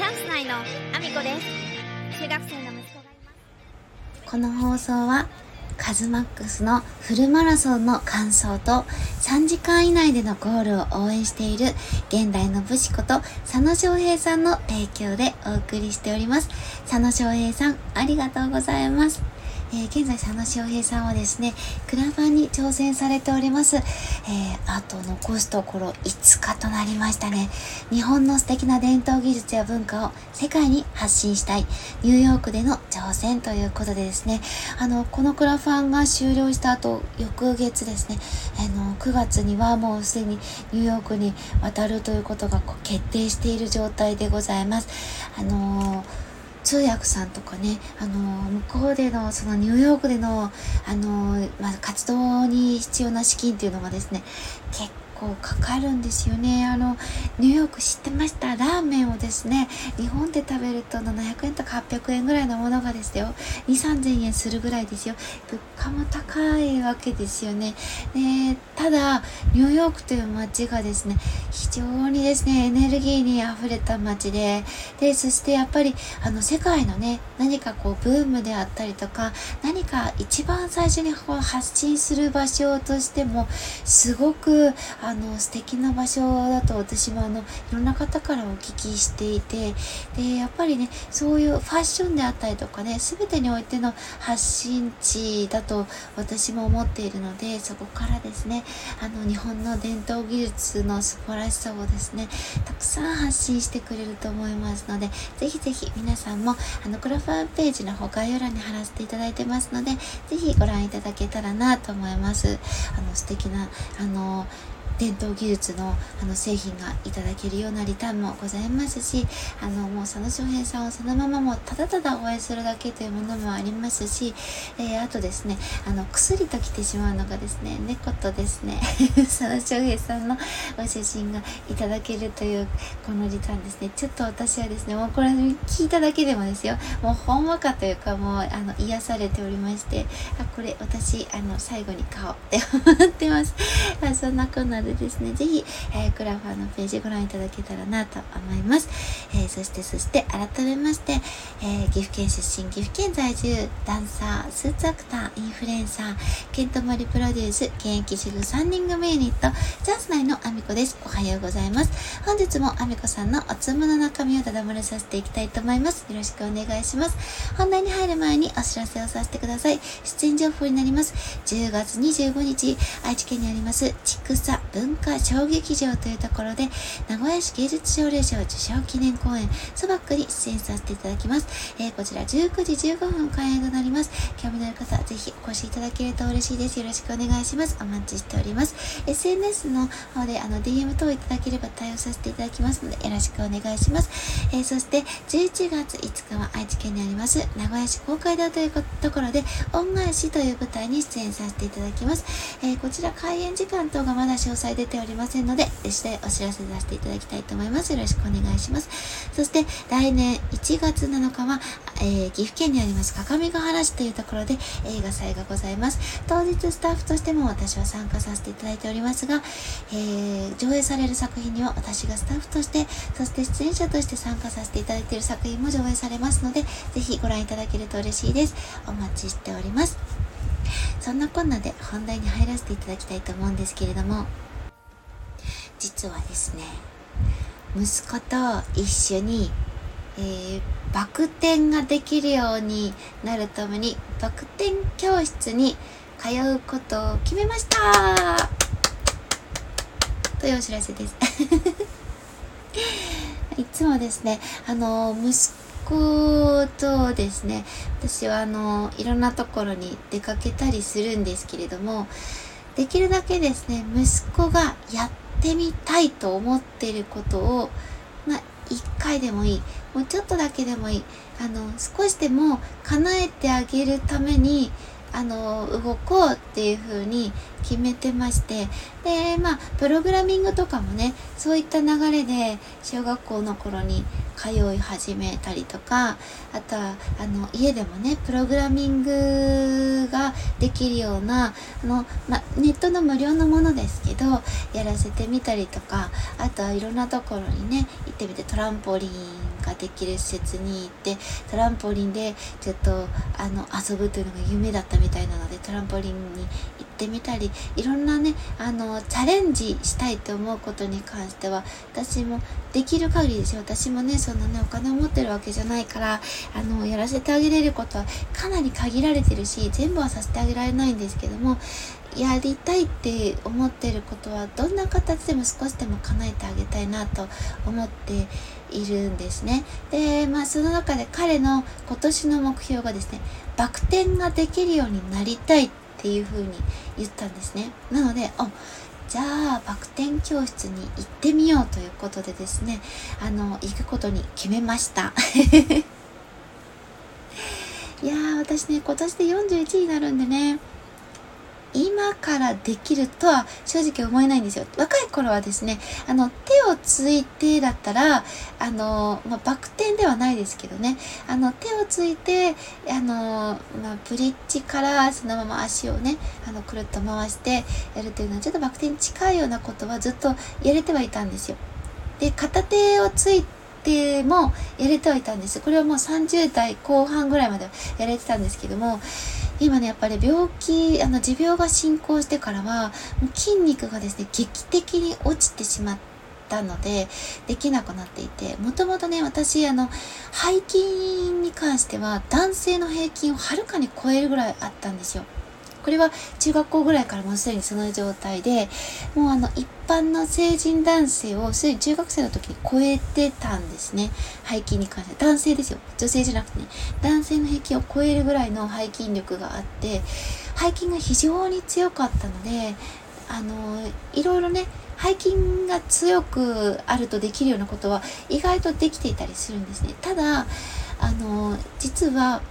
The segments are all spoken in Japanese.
チャンス内のアミコです中学生の息子がいますこの放送はカズマックスのフルマラソンの感想と3時間以内でのゴールを応援している現代の武士こと佐野翔平さんの提供でお送りしております。佐野翔平さん、ありがとうございます。えー、現在佐野翔平さんはですね、クラファンに挑戦されております。えー、あと残すところ5日となりましたね。日本の素敵な伝統技術や文化を世界に発信したい、ニューヨークでの挑戦ということでですね、あの、このクラファンが終了した後、翌月ですね、あの、9月にはもうすでにニューヨークに渡るということが決定している状態でございます。あのー通訳さんとかね、あの、向こうでの、そのニューヨークでの、あの、まあ、活動に必要な資金っていうのがですね、結構かかるんですよね。あの、ニューヨーク知ってました？ラーメンをですね、日本で食べると700円とか800円ぐらいのものがですよ、2、3000円するぐらいですよ。物価も高いわけですよね。で、ただ、ニューヨークという街がですね、非常にですね、エネルギーに溢れた街で、で、そしてやっぱり、あの、世界のね、何かこう、ブームであったりとか、何か一番最初にこう発信する場所としても、すごく、ああの素敵な場所だと私もあのいろんな方からお聞きしていてでやっぱりねそういうファッションであったりとかね全てにおいての発信地だと私も思っているのでそこからですねあの日本の伝統技術の素晴らしさをですねたくさん発信してくれると思いますのでぜひぜひ皆さんもあのクラファンページの方概要欄に貼らせていただいてますのでぜひご覧いただけたらなと思います。あの素敵なあの伝統技術のあの製品がいただけるようなリターンもございますしあのもう佐野翔平さんをそのままもうただただ応援するだけというものもありますし、えー、あとですねあの薬と来てしまうのがですね猫とですね佐野翔平さんのお写真がいただけるというこのリターンですね。ちょっと私はですねもうこれ聞いただけでもですよ。もうほんわかというかもうあの癒されておりましてあこれ私あの最後に買おうって思ってます、そんなこんなででですね、ぜひ、えー、クラファーのページご覧いただけたらなと思います。えー、そして、そして、改めまして、え、岐阜県出身、岐阜県在住、ダンサー、スーツアクター、インフルエンサー、ケントマリプロデュース、現役主婦3人組ユニット、チャンス内のアミコです。おはようございます。本日もアミコさんのおつむの中身をただ漏れさせていきたいと思います。よろしくお願いします。本題に入る前にお知らせをさせてください。出演情報になります。10月25日、愛知県にあります、ちくさ文文化小劇場というところで、名古屋市芸術奨励賞受賞記念公演、ソバックに出演させていただきます。えー、こちら19時15分開演となります。興味のある方、ぜひお越しいただけると嬉しいです。よろしくお願いします。お待ちしております。SNS の方で、あの、DM 等いただければ対応させていただきますので、よろしくお願いします。えー、そして、11月5日は愛知県にあります、名古屋市公会堂というところで、恩返しという舞台に出演させていただきます。えー、こちら開演時間等がまだ詳細出ておりませんので、次第お知らせさせていただきたいと思います。よろしくお願いします。そして、来年1月7日は、えー、岐阜県にあります各務原市というところで映画祭がございます。当日スタッフとしても私は参加させていただいておりますが、えー、上映される作品には私がスタッフとして、そして出演者として参加させていただいている作品も上映されますので、ぜひご覧いただけると嬉しいです。お待ちしております。そんなこんなで本題に入らせていただきたいと思うんですけれども、実はですね息子と一緒に、えー、バク転ができるようになるためにバク転教室に通うことを決めました。というお知らせです。いつもですねあの息子とですね私はあのいろんなところに出かけたりするんですけれどもできるだけですね息子がやってってみたいと思ってることを、まあ、一回でもいい。もうちょっとだけでもいい。あの、少しでも叶えてあげるために、あの、動こうっていう風に決めてましてでまあプログラミングとかもねそういった流れで小学校の頃に通い始めたりとかあとはあの家でもねプログラミングができるようなあの、ま、ネットの無料のものですけどやらせてみたりとかあとはいろんなところにね行ってみてトランポリンができる施設に行ってトランポリンでちょっとあの遊ぶというのが夢だったみたいなのでトランポリンに行ってみたりいろんなねあのチャレンジしたいと思うことに関しては私もできる限りですよ私もねそんなねお金を持ってるわけじゃないからあのやらせてあげれることはかなり限られてるし全部はさせてあげられないんですけどもやりたいって思ってることはどんな形でも少しでも叶えてあげたいなと思っているんですね。で、まあその中で彼の今年の目標がですね、バク転ができるようになりたいっっていうふうに言ったんですね。なので、あ、じゃあバク転教室に行ってみようということでですね、あの、行くことに決めました。いやー、私ね、今年で41になるんでね、今からできるとは正直思えないんですよ。若い頃はですね、あの、手をついてだったら、あの、まあ、バク転ではないですけどね、あの、手をついて、あの、まあ、ブリッジからそのまま足をね、あの、くるっと回してやるというのは、ちょっとバク転に近いようなことはずっとやれてはいたんですよ。で、片手をついて、でもやれてはいたんです。これはもう30代後半ぐらいまではやれてたんですけども、今ね、やっぱり病気、あの、持病が進行してからは、筋肉がですね、劇的に落ちてしまったので、できなくなっていて、もともとね、私、あの、背筋に関しては、男性の平均をはるかに超えるぐらいあったんですよ。これは中学校ぐらいからもうすでにその状態で、もうあの一般の成人男性をすでに中学生の時に超えてたんですね。背筋に関して。男性ですよ。女性じゃなくてね。男性の平均を超えるぐらいの背筋力があって、背筋が非常に強かったので、あの、いろいろね、背筋が強くあるとできるようなことは意外とできていたりするんですね。ただ、あの、実は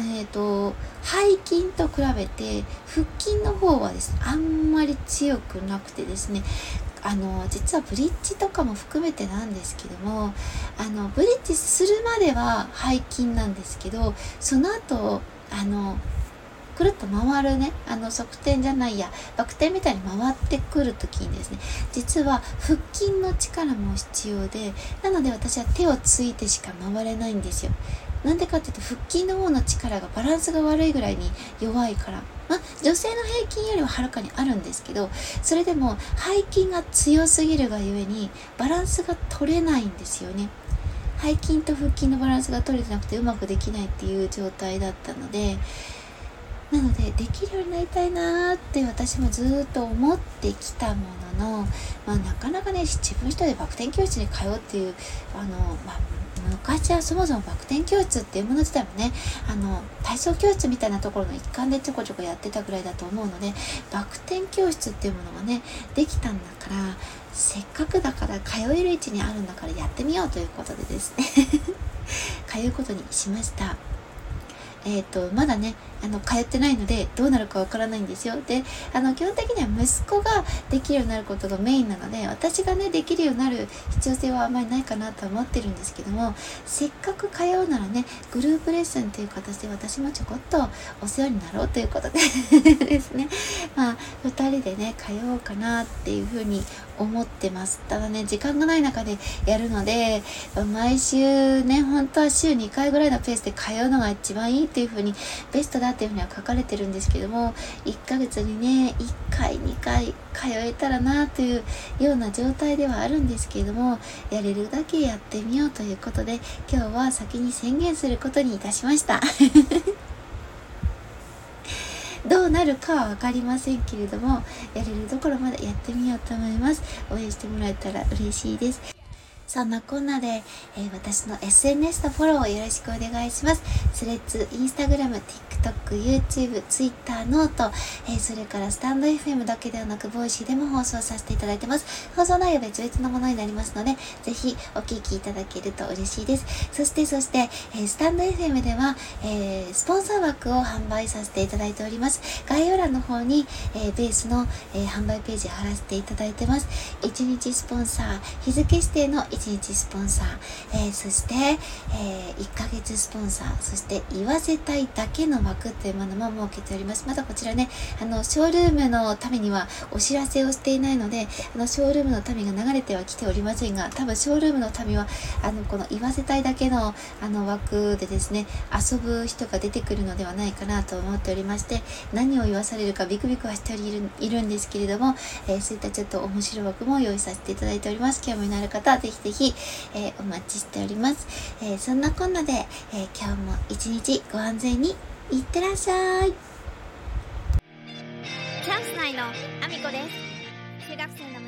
えっ、ー、と、背筋と比べて、腹筋の方はですね、あんまり強くなくてですね、あの、実はブリッジとかも含めてなんですけども、あの、ブリッジするまでは背筋なんですけど、その後、あの、くるっと回るね、あの、側転じゃないや、バク転みたいに回ってくるときにですね、実は腹筋の力も必要で、なので私は手をついてしか回れないんですよ。なんでかっていうと腹筋の方の力がバランスが悪いぐらいに弱いから。まあ、女性の平均よりははるかにあるんですけど、それでも背筋が強すぎるがゆえにバランスが取れないんですよね。背筋と腹筋のバランスが取れてなくてうまくできないっていう状態だったので、なのでできるようになりたいなーって私もずっと思ってきたものの、まあ、なかなかね自分一人でバク転教室に通うっていうあの、まあ、昔はそもそもバク転教室っていうもの自体もねあの体操教室みたいなところの一環でちょこちょこやってたぐらいだと思うのでバク転教室っていうものがねできたんだからせっかくだから通える位置にあるんだからやってみようということでですね 通うことにしました。えっ、ー、と、まだね、あの、通ってないので、どうなるかわからないんですよ。で、あの、基本的には息子ができるようになることがメインなので、私がね、できるようになる必要性はあまりないかなと思ってるんですけども、せっかく通うならね、グループレッスンという形で私もちょこっとお世話になろうということで ですね、まあ、二人でね、通おうかなっていうふうに思ってます。ただね、時間がない中でやるので、毎週ね、本当は週2回ぐらいのペースで通うのが一番いいっていう風に、ベストだっていう風には書かれてるんですけども、1ヶ月にね、1回、2回通えたらなというような状態ではあるんですけれども、やれるだけやってみようということで、今日は先に宣言することにいたしました。どうなるかは分かりませんけれども、やれるところまでやってみようと思います。応援してもらえたら嬉しいです。そんなこんなで、えー、私の SNS のフォローをよろしくお願いします。 Threads、Instagram、TikTok、YouTube、Twitter、 note、えー、それからスタンド FM だけではなく、 Voicy でも放送させていただいてます。放送内容別々のものになりますので、ぜひお聞きいただけると嬉しいです。そして、そして、えー、 stand.fm では、えスポンサー枠を販売させていただいております。概要欄の方に、えベースの、え販売ページ貼らせていただいてます。1日スポンサー、日付指定の1日スポンサー、えー、そして、えー、1ヶ月スポンサー、そして言わせたいだけの枠というものも設けております。まだこちらね、あの、ショールームのためにはお知らせをしていないので、あの、ショールームの民が流れてはきておりませんが、多分ショールームの民は、あの、この言わせたいだけの、あの、枠でですね、遊ぶ人が出てくるのではないかなと思っておりまして、何を言わされるかビクビクはしているんですけれども、えー、そういったちょっと面白い枠も用意させていただいております。興味のある方はぜひぜひ、えー、お待ちしております。えー、そんなこんなで、え今日も一日ご安全にいってらっしゃい。チャンス内のアミコです。中学生の息子がいます。